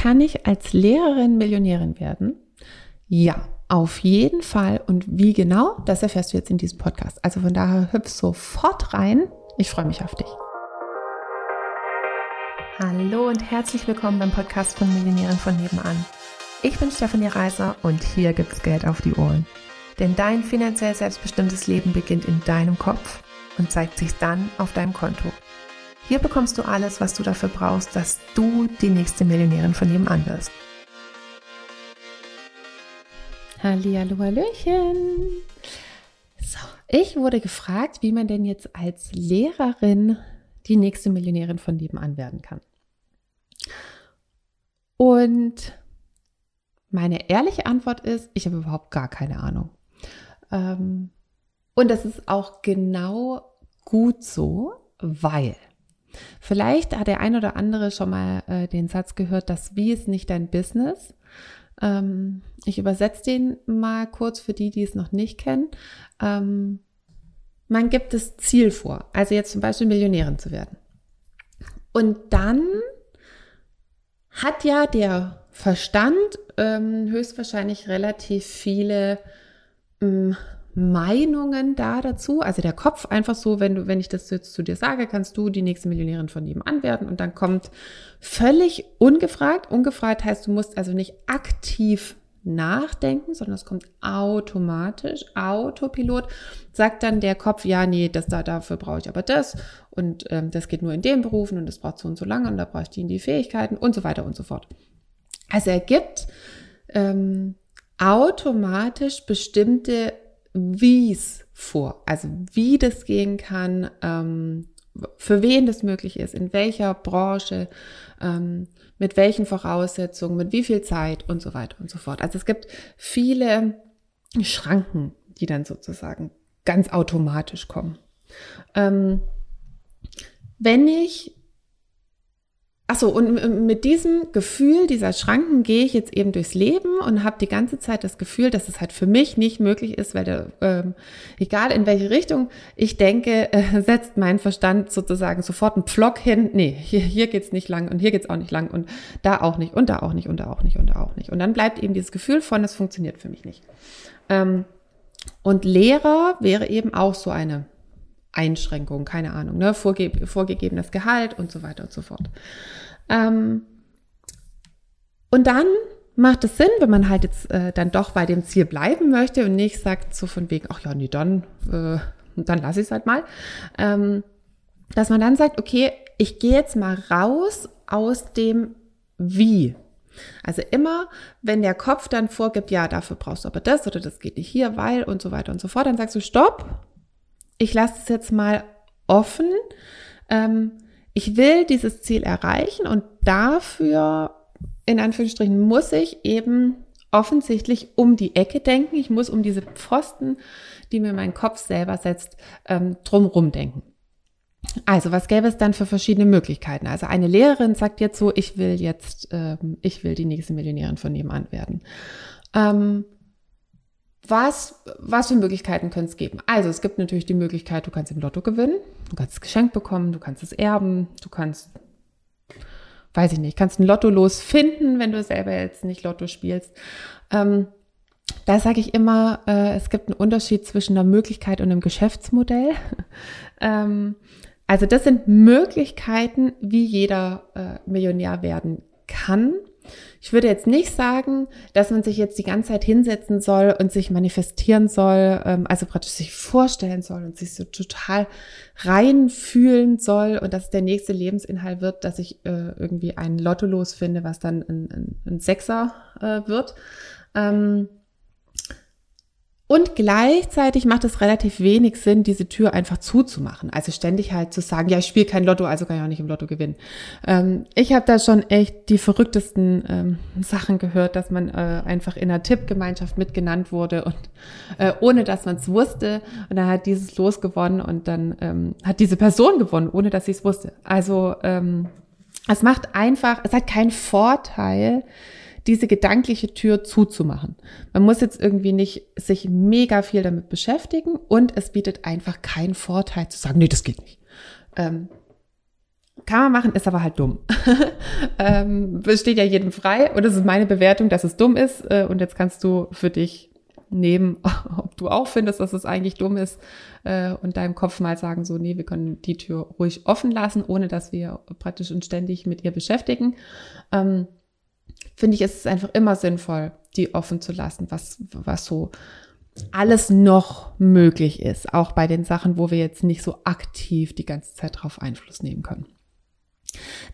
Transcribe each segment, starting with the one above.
kann ich als Lehrerin Millionärin werden? Ja, auf jeden Fall. Und wie genau, das erfährst du jetzt in diesem Podcast. Also von daher hüpf sofort rein. Ich freue mich auf dich. Hallo und herzlich willkommen beim Podcast von Millionären von nebenan. Ich bin Stefanie Reiser und hier gibt's Geld auf die Ohren. Denn dein finanziell selbstbestimmtes Leben beginnt in deinem Kopf und zeigt sich dann auf deinem Konto. Hier bekommst du alles, was du dafür brauchst, dass du die nächste Millionärin von nebenan wirst. Hallihallo, Hallöchen. So, ich wurde gefragt, wie man denn jetzt als Lehrerin die nächste Millionärin von nebenan werden kann. Und meine ehrliche Antwort ist, ich habe überhaupt gar keine Ahnung. Ähm, und das ist auch genau gut so, weil vielleicht hat der ein oder andere schon mal äh, den Satz gehört, dass wie ist nicht dein Business. Ähm, ich übersetze den mal kurz für die, die es noch nicht kennen. Ähm, man gibt das Ziel vor, also jetzt zum Beispiel Millionärin zu werden. Und dann hat ja der Verstand ähm, höchstwahrscheinlich relativ viele ähm, Meinungen da dazu. Also der Kopf einfach so, wenn du, wenn ich das jetzt zu dir sage, kannst du die nächste Millionärin von nebenan werden und dann kommt völlig ungefragt. Ungefragt heißt, du musst also nicht aktiv nachdenken, sondern es kommt automatisch, Autopilot, sagt dann der Kopf, ja, nee, das da, dafür brauche ich aber das und ähm, das geht nur in den Berufen und das braucht so und so lange und da brauche ich die die Fähigkeiten und so weiter und so fort. Also er gibt ähm, automatisch bestimmte Wies vor, also wie das gehen kann, ähm, für wen das möglich ist, in welcher Branche, ähm, mit welchen Voraussetzungen, mit wie viel Zeit und so weiter und so fort. Also es gibt viele Schranken, die dann sozusagen ganz automatisch kommen. Ähm, wenn ich Achso, und mit diesem Gefühl dieser Schranken gehe ich jetzt eben durchs Leben und habe die ganze Zeit das Gefühl, dass es halt für mich nicht möglich ist, weil der, ähm, egal in welche Richtung ich denke, äh, setzt mein Verstand sozusagen sofort einen Pflock hin. Nee, hier, hier geht's nicht lang und hier geht's auch nicht lang und da auch nicht und da auch nicht und da auch nicht und da auch nicht. Und dann bleibt eben dieses Gefühl von, es funktioniert für mich nicht. Ähm, und Lehrer wäre eben auch so eine Einschränkungen, keine Ahnung, ne, vorge vorgegebenes Gehalt und so weiter und so fort. Ähm, und dann macht es Sinn, wenn man halt jetzt äh, dann doch bei dem Ziel bleiben möchte und nicht sagt so von wegen, ach ja, nee, dann, äh, dann lasse ich es halt mal, ähm, dass man dann sagt, okay, ich gehe jetzt mal raus aus dem Wie. Also immer, wenn der Kopf dann vorgibt, ja, dafür brauchst du aber das oder das geht nicht hier, weil und so weiter und so fort, dann sagst du, stopp, ich lasse es jetzt mal offen. Ähm, ich will dieses Ziel erreichen und dafür, in Anführungsstrichen, muss ich eben offensichtlich um die Ecke denken. Ich muss um diese Pfosten, die mir mein Kopf selber setzt, ähm, drumrum denken. Also, was gäbe es dann für verschiedene Möglichkeiten? Also, eine Lehrerin sagt jetzt so, ich will jetzt, ähm, ich will die nächste Millionärin von nebenan werden. Ähm, was, was für Möglichkeiten können es geben? Also es gibt natürlich die Möglichkeit, du kannst im Lotto gewinnen, du kannst es geschenkt bekommen, du kannst es erben, du kannst, weiß ich nicht, kannst ein Lotto losfinden, wenn du selber jetzt nicht Lotto spielst. Ähm, da sage ich immer, äh, es gibt einen Unterschied zwischen einer Möglichkeit und einem Geschäftsmodell. ähm, also das sind Möglichkeiten, wie jeder äh, Millionär werden kann. Ich würde jetzt nicht sagen, dass man sich jetzt die ganze Zeit hinsetzen soll und sich manifestieren soll, ähm, also praktisch sich vorstellen soll und sich so total reinfühlen soll und dass der nächste Lebensinhalt wird, dass ich äh, irgendwie ein Lotto losfinde, was dann ein, ein, ein Sechser äh, wird. Ähm, und gleichzeitig macht es relativ wenig Sinn, diese Tür einfach zuzumachen. Also ständig halt zu sagen, ja, ich spiele kein Lotto, also kann ich auch nicht im Lotto gewinnen. Ähm, ich habe da schon echt die verrücktesten ähm, Sachen gehört, dass man äh, einfach in einer Tippgemeinschaft mitgenannt wurde und äh, ohne dass man es wusste. Und dann hat dieses Los gewonnen und dann ähm, hat diese Person gewonnen, ohne dass sie es wusste. Also ähm, es macht einfach, es hat keinen Vorteil, diese gedankliche Tür zuzumachen. Man muss jetzt irgendwie nicht sich mega viel damit beschäftigen und es bietet einfach keinen Vorteil zu sagen, nee, das geht nicht. Ähm, Kann man machen, ist aber halt dumm. ähm, steht ja jedem frei und es ist meine Bewertung, dass es dumm ist. Äh, und jetzt kannst du für dich nehmen, ob du auch findest, dass es eigentlich dumm ist äh, und deinem Kopf mal sagen, so, nee, wir können die Tür ruhig offen lassen, ohne dass wir praktisch und ständig mit ihr beschäftigen. Ähm, Finde ich, ist es einfach immer sinnvoll, die offen zu lassen, was, was so alles noch möglich ist, auch bei den Sachen, wo wir jetzt nicht so aktiv die ganze Zeit drauf Einfluss nehmen können.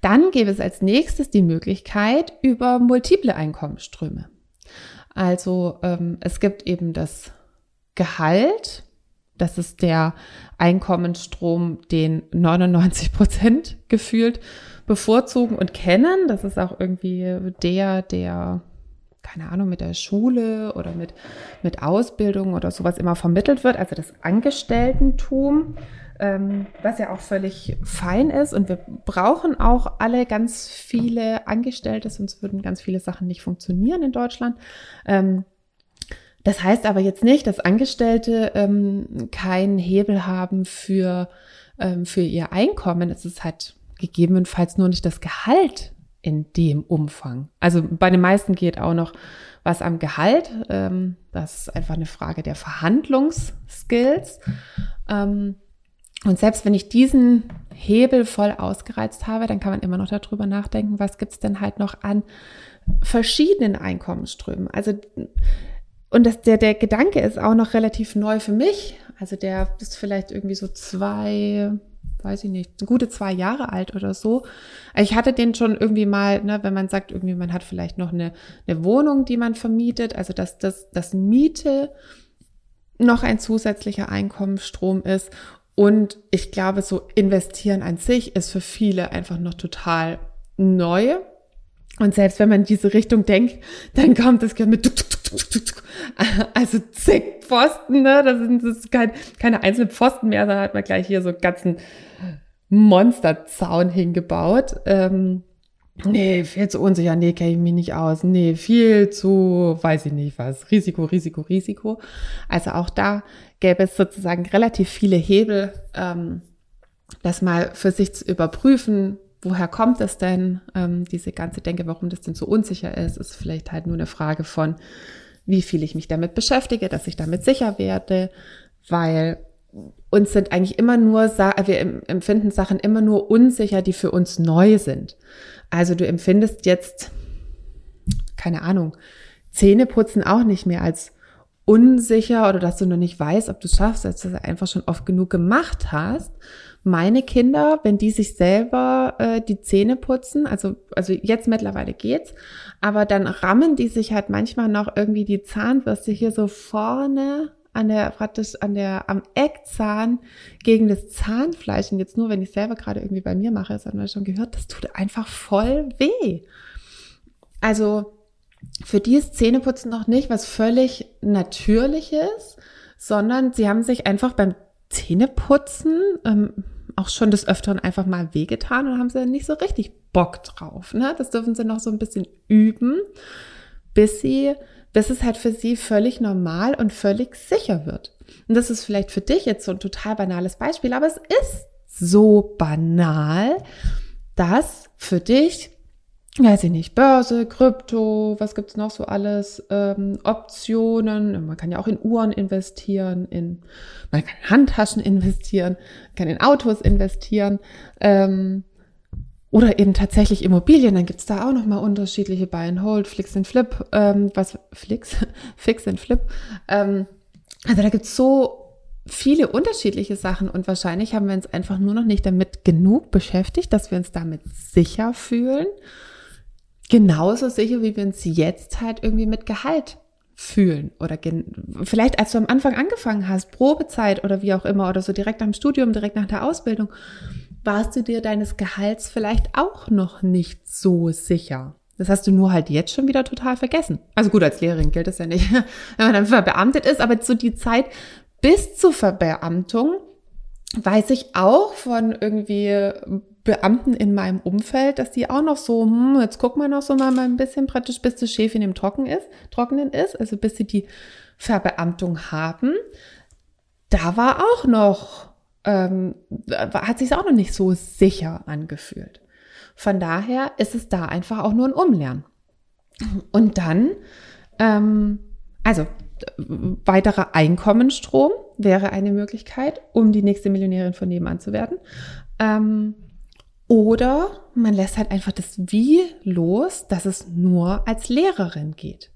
Dann gäbe es als nächstes die Möglichkeit über multiple Einkommensströme. Also ähm, es gibt eben das Gehalt, das ist der Einkommensstrom, den 99 Prozent gefühlt bevorzugen und kennen. Das ist auch irgendwie der, der, keine Ahnung, mit der Schule oder mit, mit Ausbildung oder sowas immer vermittelt wird. Also das Angestelltentum ähm, was ja auch völlig fein ist. Und wir brauchen auch alle ganz viele Angestellte, sonst würden ganz viele Sachen nicht funktionieren in Deutschland. Ähm, das heißt aber jetzt nicht, dass Angestellte ähm, keinen Hebel haben für, ähm, für ihr Einkommen. Es ist halt gegebenenfalls nur nicht das Gehalt in dem Umfang. Also bei den meisten geht auch noch was am Gehalt. Ähm, das ist einfach eine Frage der Verhandlungsskills. Ähm, und selbst wenn ich diesen Hebel voll ausgereizt habe, dann kann man immer noch darüber nachdenken, was gibt's denn halt noch an verschiedenen Einkommensströmen. Also, und das, der, der Gedanke ist auch noch relativ neu für mich. Also der ist vielleicht irgendwie so zwei, weiß ich nicht, gute zwei Jahre alt oder so. Ich hatte den schon irgendwie mal, ne, wenn man sagt, irgendwie man hat vielleicht noch eine, eine Wohnung, die man vermietet, also dass das, das Miete noch ein zusätzlicher Einkommensstrom ist und ich glaube, so investieren an sich ist für viele einfach noch total neu. Und selbst wenn man in diese Richtung denkt, dann kommt es mit also zig Pfosten, ne? Das sind das kein, keine einzelnen Pfosten mehr, da hat man gleich hier so einen ganzen Monsterzaun hingebaut. Ähm, nee, viel zu unsicher, nee, kenne ich mich nicht aus. Nee, viel zu, weiß ich nicht was, Risiko, Risiko, Risiko. Also auch da gäbe es sozusagen relativ viele Hebel, ähm, das mal für sich zu überprüfen, woher kommt es denn, ähm, diese ganze Denke, warum das denn so unsicher ist, ist vielleicht halt nur eine Frage von, wie viel ich mich damit beschäftige, dass ich damit sicher werde, weil uns sind eigentlich immer nur, wir empfinden Sachen immer nur unsicher, die für uns neu sind. Also du empfindest jetzt, keine Ahnung, Zähneputzen auch nicht mehr als unsicher oder dass du noch nicht weißt, ob du es schaffst, dass du das einfach schon oft genug gemacht hast. Meine Kinder, wenn die sich selber äh, die Zähne putzen, also, also jetzt mittlerweile geht's, aber dann rammen die sich halt manchmal noch irgendwie die Zahnbürste hier so vorne an der, praktisch an der, am Eckzahn gegen das Zahnfleisch. Und jetzt nur, wenn ich selber gerade irgendwie bei mir mache, das hat man schon gehört, das tut einfach voll weh. Also, für die ist Zähneputzen noch nicht was völlig Natürliches, sondern sie haben sich einfach beim Zähneputzen ähm, auch schon des Öfteren einfach mal wehgetan und haben sie nicht so richtig Bock drauf. Ne? Das dürfen sie noch so ein bisschen üben, bis sie, bis es halt für sie völlig normal und völlig sicher wird. Und das ist vielleicht für dich jetzt so ein total banales Beispiel, aber es ist so banal, dass für dich weiß ich nicht, Börse, Krypto, was gibt's noch so alles, ähm, Optionen, man kann ja auch in Uhren investieren, in, man kann in Handtaschen investieren, kann in Autos investieren, ähm, oder eben tatsächlich Immobilien, dann gibt's da auch nochmal unterschiedliche Buy and Hold, Flix and Flip, ähm, was, Flix, Fix and Flip, ähm, also da gibt's so viele unterschiedliche Sachen und wahrscheinlich haben wir uns einfach nur noch nicht damit genug beschäftigt, dass wir uns damit sicher fühlen genauso sicher, wie wir uns jetzt halt irgendwie mit Gehalt fühlen oder vielleicht als du am Anfang angefangen hast, Probezeit oder wie auch immer oder so direkt am Studium, direkt nach der Ausbildung, warst du dir deines Gehalts vielleicht auch noch nicht so sicher. Das hast du nur halt jetzt schon wieder total vergessen. Also gut, als Lehrerin gilt das ja nicht, wenn man dann verbeamtet ist, aber so die Zeit bis zur Verbeamtung weiß ich auch von irgendwie Beamten in meinem Umfeld, dass die auch noch so, hm, jetzt gucken wir noch so mal ein bisschen praktisch, bis das Schäfchen im Trocken ist, Trockenen ist, also bis sie die Verbeamtung haben. Da war auch noch ähm, hat sich auch noch nicht so sicher angefühlt. Von daher ist es da einfach auch nur ein Umlernen. Und dann, ähm, also weiterer Einkommensstrom wäre eine Möglichkeit, um die nächste Millionärin von nebenan zu werden. Ähm, oder man lässt halt einfach das Wie los, dass es nur als Lehrerin geht.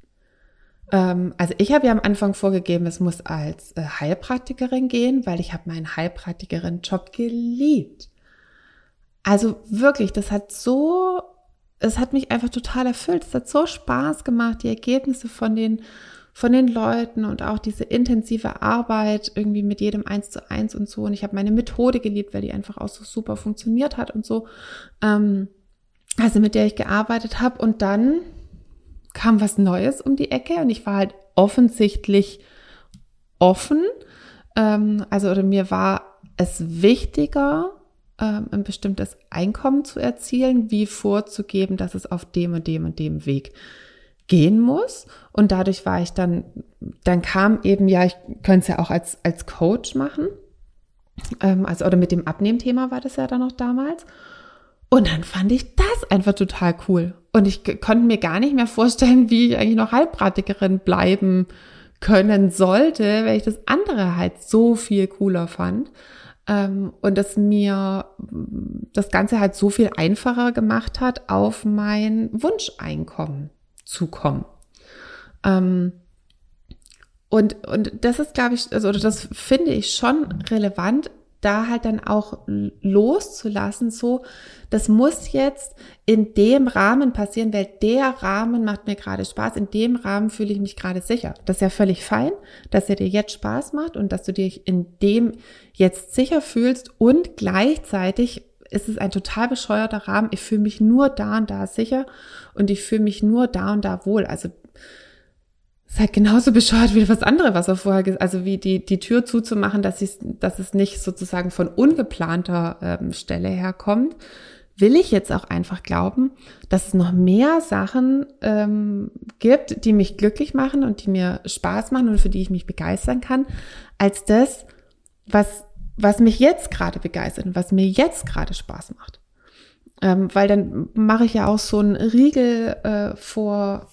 Ähm, also ich habe ja am Anfang vorgegeben, es muss als äh, Heilpraktikerin gehen, weil ich habe meinen Heilpraktikerin-Job geliebt. Also wirklich, das hat so, es hat mich einfach total erfüllt. Es hat so Spaß gemacht, die Ergebnisse von den von den Leuten und auch diese intensive Arbeit irgendwie mit jedem eins zu eins und so. Und ich habe meine Methode geliebt, weil die einfach auch so super funktioniert hat und so. Ähm, also mit der ich gearbeitet habe. Und dann kam was Neues um die Ecke und ich war halt offensichtlich offen. Ähm, also oder mir war es wichtiger, ähm, ein bestimmtes Einkommen zu erzielen, wie vorzugeben, dass es auf dem und dem und dem Weg gehen muss. Und dadurch war ich dann, dann kam eben, ja, ich könnte es ja auch als, als Coach machen. Ähm, also, oder mit dem Abnehmthema war das ja dann noch damals. Und dann fand ich das einfach total cool. Und ich konnte mir gar nicht mehr vorstellen, wie ich eigentlich noch Heilpraktikerin bleiben können sollte, weil ich das andere halt so viel cooler fand. Ähm, und das mir das Ganze halt so viel einfacher gemacht hat, auf mein Wunscheinkommen zukommen. Ähm, und, und das ist, glaube ich, also das finde ich schon relevant, da halt dann auch loszulassen, so, das muss jetzt in dem Rahmen passieren, weil der Rahmen macht mir gerade Spaß, in dem Rahmen fühle ich mich gerade sicher. Das ist ja völlig fein, dass er dir jetzt Spaß macht und dass du dich in dem jetzt sicher fühlst und gleichzeitig ist es ein total bescheuerter Rahmen. Ich fühle mich nur da und da sicher und ich fühle mich nur da und da wohl. Also ist halt genauso bescheuert wie das andere, was er vorher also wie die, die Tür zuzumachen, dass, dass es nicht sozusagen von ungeplanter ähm, Stelle herkommt, will ich jetzt auch einfach glauben, dass es noch mehr Sachen ähm, gibt, die mich glücklich machen und die mir Spaß machen und für die ich mich begeistern kann, als das, was was mich jetzt gerade begeistert und was mir jetzt gerade Spaß macht. Ähm, weil dann mache ich ja auch so einen Riegel äh, vor,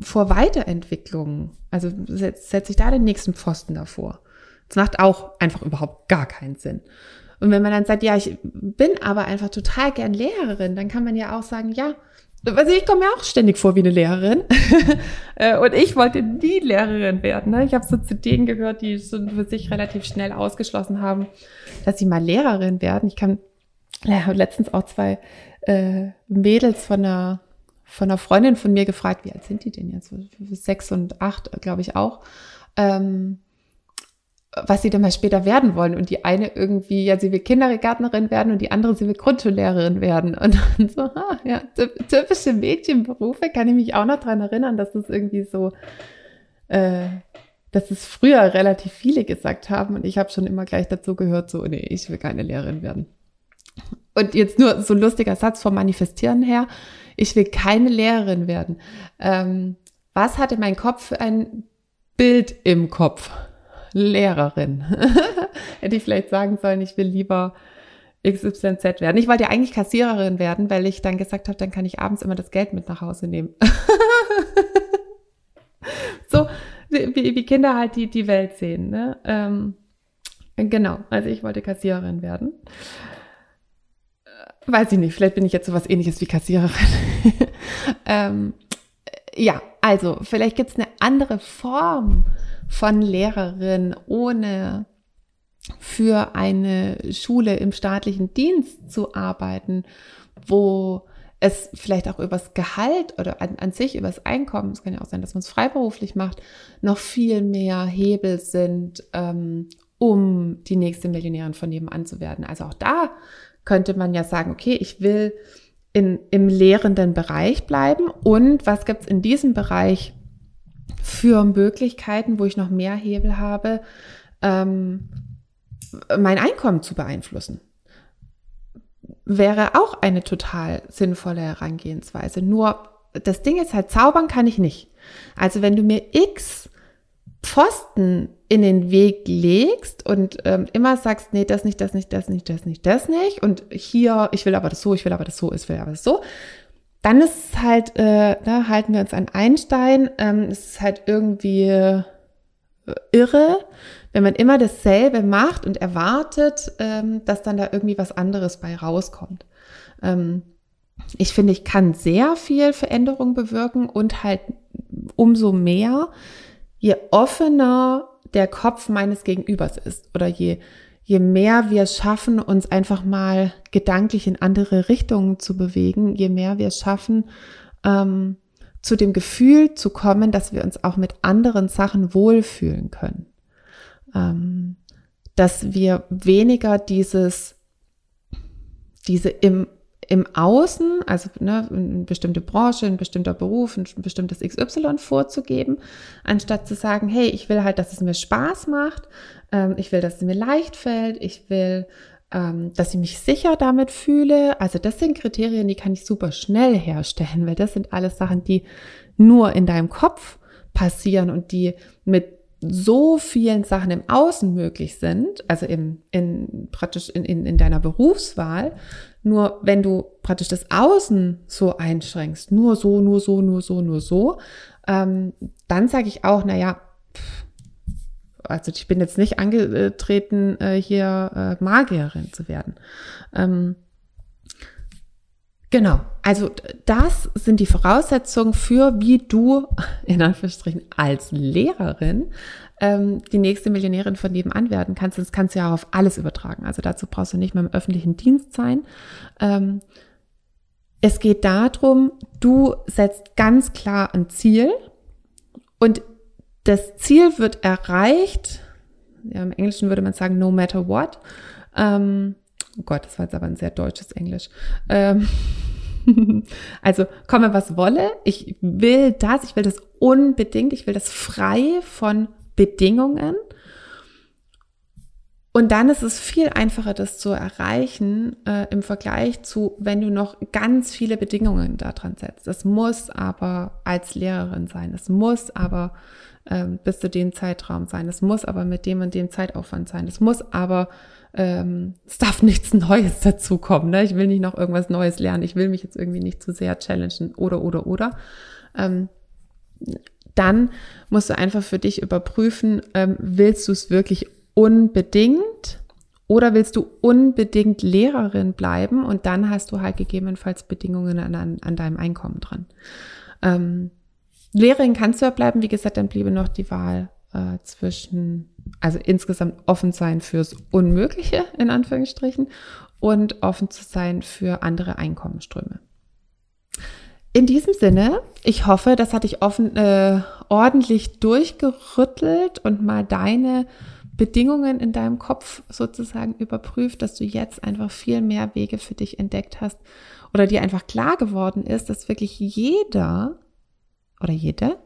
vor Weiterentwicklung. Also setze setz ich da den nächsten Pfosten davor. Das macht auch einfach überhaupt gar keinen Sinn. Und wenn man dann sagt, ja, ich bin aber einfach total gern Lehrerin, dann kann man ja auch sagen, ja, also ich komme mir auch ständig vor wie eine Lehrerin. Äh, und ich wollte nie Lehrerin werden. Ne? Ich habe so zu denen gehört, die so für sich relativ schnell ausgeschlossen haben, dass sie mal Lehrerin werden. Ich kann, ja, letztens auch zwei äh, Mädels von einer, von einer Freundin von mir gefragt, wie alt sind die denn jetzt? Sechs und acht, glaube ich auch. Ähm, was sie dann mal später werden wollen. Und die eine irgendwie, ja, sie will Kindergärtnerin werden und die andere, sie will Grundschullehrerin werden. Und so, ah, ja, typische Mädchenberufe, kann ich mich auch noch dran erinnern, dass das irgendwie so, äh, dass es früher relativ viele gesagt haben. Und ich habe schon immer gleich dazu gehört, so, nee, ich will keine Lehrerin werden. Und jetzt nur so ein lustiger Satz vom Manifestieren her, ich will keine Lehrerin werden. Ähm, was hatte mein Kopf für ein Bild im Kopf? Lehrerin. Hätte ich vielleicht sagen sollen, ich will lieber XYZ werden. Ich wollte ja eigentlich Kassiererin werden, weil ich dann gesagt habe, dann kann ich abends immer das Geld mit nach Hause nehmen. so wie, wie, Kinder halt die, die Welt sehen. Ne? Ähm, genau, also ich wollte Kassiererin werden. Weiß ich nicht, vielleicht bin ich jetzt so was ähnliches wie Kassiererin. ähm, ja, also vielleicht gibt es eine andere Form von Lehrerin ohne für eine Schule im staatlichen Dienst zu arbeiten, wo es vielleicht auch übers Gehalt oder an, an sich übers Einkommen, es kann ja auch sein, dass man es freiberuflich macht, noch viel mehr Hebel sind, ähm, um die nächste Millionärin von nebenan zu werden. Also auch da könnte man ja sagen, okay, ich will in, im lehrenden Bereich bleiben und was gibt es in diesem Bereich für Möglichkeiten, wo ich noch mehr Hebel habe, ähm, mein Einkommen zu beeinflussen. Wäre auch eine total sinnvolle Herangehensweise. Nur das Ding ist halt, zaubern kann ich nicht. Also wenn du mir x Pfosten in den Weg legst und ähm, immer sagst, nee, das nicht, das nicht, das nicht, das nicht, das nicht und hier, ich will aber das so, ich will aber das so, ich will aber das so, dann ist es halt, äh, da halten wir uns an Einstein, ähm, es ist halt irgendwie äh, irre, wenn man immer dasselbe macht und erwartet, ähm, dass dann da irgendwie was anderes bei rauskommt. Ähm, ich finde, ich kann sehr viel Veränderung bewirken und halt umso mehr, je offener der Kopf meines Gegenübers ist oder je, je mehr wir schaffen, uns einfach mal gedanklich in andere Richtungen zu bewegen, je mehr wir schaffen, ähm, zu dem Gefühl zu kommen, dass wir uns auch mit anderen Sachen wohlfühlen können. Ähm, dass wir weniger dieses, diese im im Außen, also ne, eine bestimmte Branche, ein bestimmter Beruf, ein bestimmtes XY vorzugeben, anstatt zu sagen, hey, ich will halt, dass es mir Spaß macht, ähm, ich will, dass es mir leicht fällt, ich will, ähm, dass ich mich sicher damit fühle. Also das sind Kriterien, die kann ich super schnell herstellen, weil das sind alles Sachen, die nur in deinem Kopf passieren und die mit so vielen Sachen im Außen möglich sind, also im, in, praktisch in, in, in deiner Berufswahl, nur wenn du praktisch das Außen so einschränkst, nur so, nur so, nur so, nur so, ähm, dann sage ich auch, naja, also ich bin jetzt nicht angetreten, äh, hier äh, Magierin zu werden. Ähm, Genau, also das sind die Voraussetzungen für, wie du in Anführungsstrichen als Lehrerin ähm, die nächste Millionärin von nebenan werden kannst. Das kannst du ja auch auf alles übertragen. Also dazu brauchst du nicht mehr im öffentlichen Dienst sein. Ähm, es geht darum, du setzt ganz klar ein Ziel und das Ziel wird erreicht. Ja, Im Englischen würde man sagen, no matter what. Ähm, oh Gott, das war jetzt aber ein sehr deutsches Englisch. Ähm, also komme was wolle, ich will das, ich will das unbedingt, ich will das frei von Bedingungen. Und dann ist es viel einfacher, das zu erreichen äh, im Vergleich zu, wenn du noch ganz viele Bedingungen daran setzt. Es muss aber als Lehrerin sein. Es muss aber ähm, bis zu dem Zeitraum sein. Es muss aber mit dem und dem Zeitaufwand sein. Es muss aber, ähm, es darf nichts Neues dazukommen. Ne? Ich will nicht noch irgendwas Neues lernen. Ich will mich jetzt irgendwie nicht zu sehr challengen oder, oder, oder. Ähm, dann musst du einfach für dich überprüfen, ähm, willst du es wirklich unbedingt oder willst du unbedingt Lehrerin bleiben und dann hast du halt gegebenenfalls Bedingungen an, an, an deinem Einkommen dran. Ähm, Lehrerin kannst du ja bleiben, wie gesagt, dann bliebe noch die Wahl äh, zwischen, also insgesamt offen sein fürs Unmögliche, in Anführungsstrichen, und offen zu sein für andere Einkommensströme. In diesem Sinne, ich hoffe, das hat dich offen, äh, ordentlich durchgerüttelt und mal deine Bedingungen in deinem Kopf sozusagen überprüft, dass du jetzt einfach viel mehr Wege für dich entdeckt hast oder dir einfach klar geworden ist, dass wirklich jeder oder jede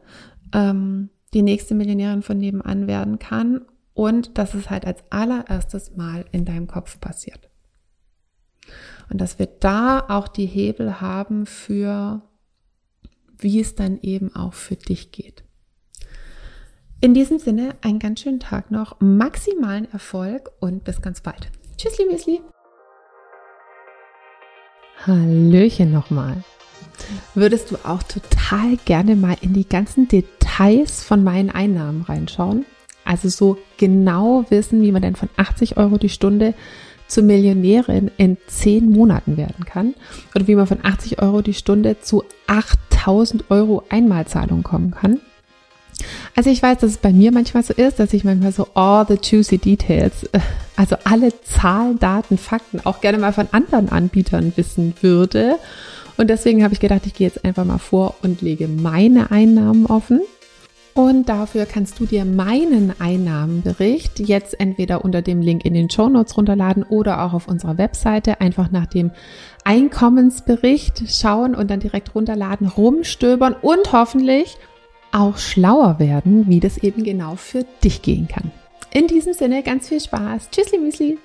ähm, die nächste Millionärin von nebenan werden kann und dass es halt als allererstes Mal in deinem Kopf passiert. Und dass wir da auch die Hebel haben für wie es dann eben auch für dich geht. In diesem Sinne, einen ganz schönen Tag noch, maximalen Erfolg und bis ganz bald. Tschüssli, Müsli. Hallöchen nochmal. Würdest du auch total gerne mal in die ganzen Details von meinen Einnahmen reinschauen? Also so genau wissen, wie man denn von 80 Euro die Stunde zur Millionärin in 10 Monaten werden kann oder wie man von 80 Euro die Stunde zu 8000 Euro Einmalzahlung kommen kann. Also ich weiß, dass es bei mir manchmal so ist, dass ich manchmal so all the juicy details, äh, also alle Zahlen, Daten, Fakten auch gerne mal von anderen Anbietern wissen würde. Und deswegen habe ich gedacht, ich gehe jetzt einfach mal vor und lege meine Einnahmen offen und dafür kannst du dir meinen Einnahmenbericht jetzt entweder unter dem Link in den Show Notes runterladen oder auch auf unserer Webseite einfach nach dem Einkommensbericht schauen und dann direkt runterladen, rumstöbern und hoffentlich auch schlauer werden, wie das eben genau für dich gehen kann. In diesem Sinne ganz viel Spaß. Tschüssli Müsli.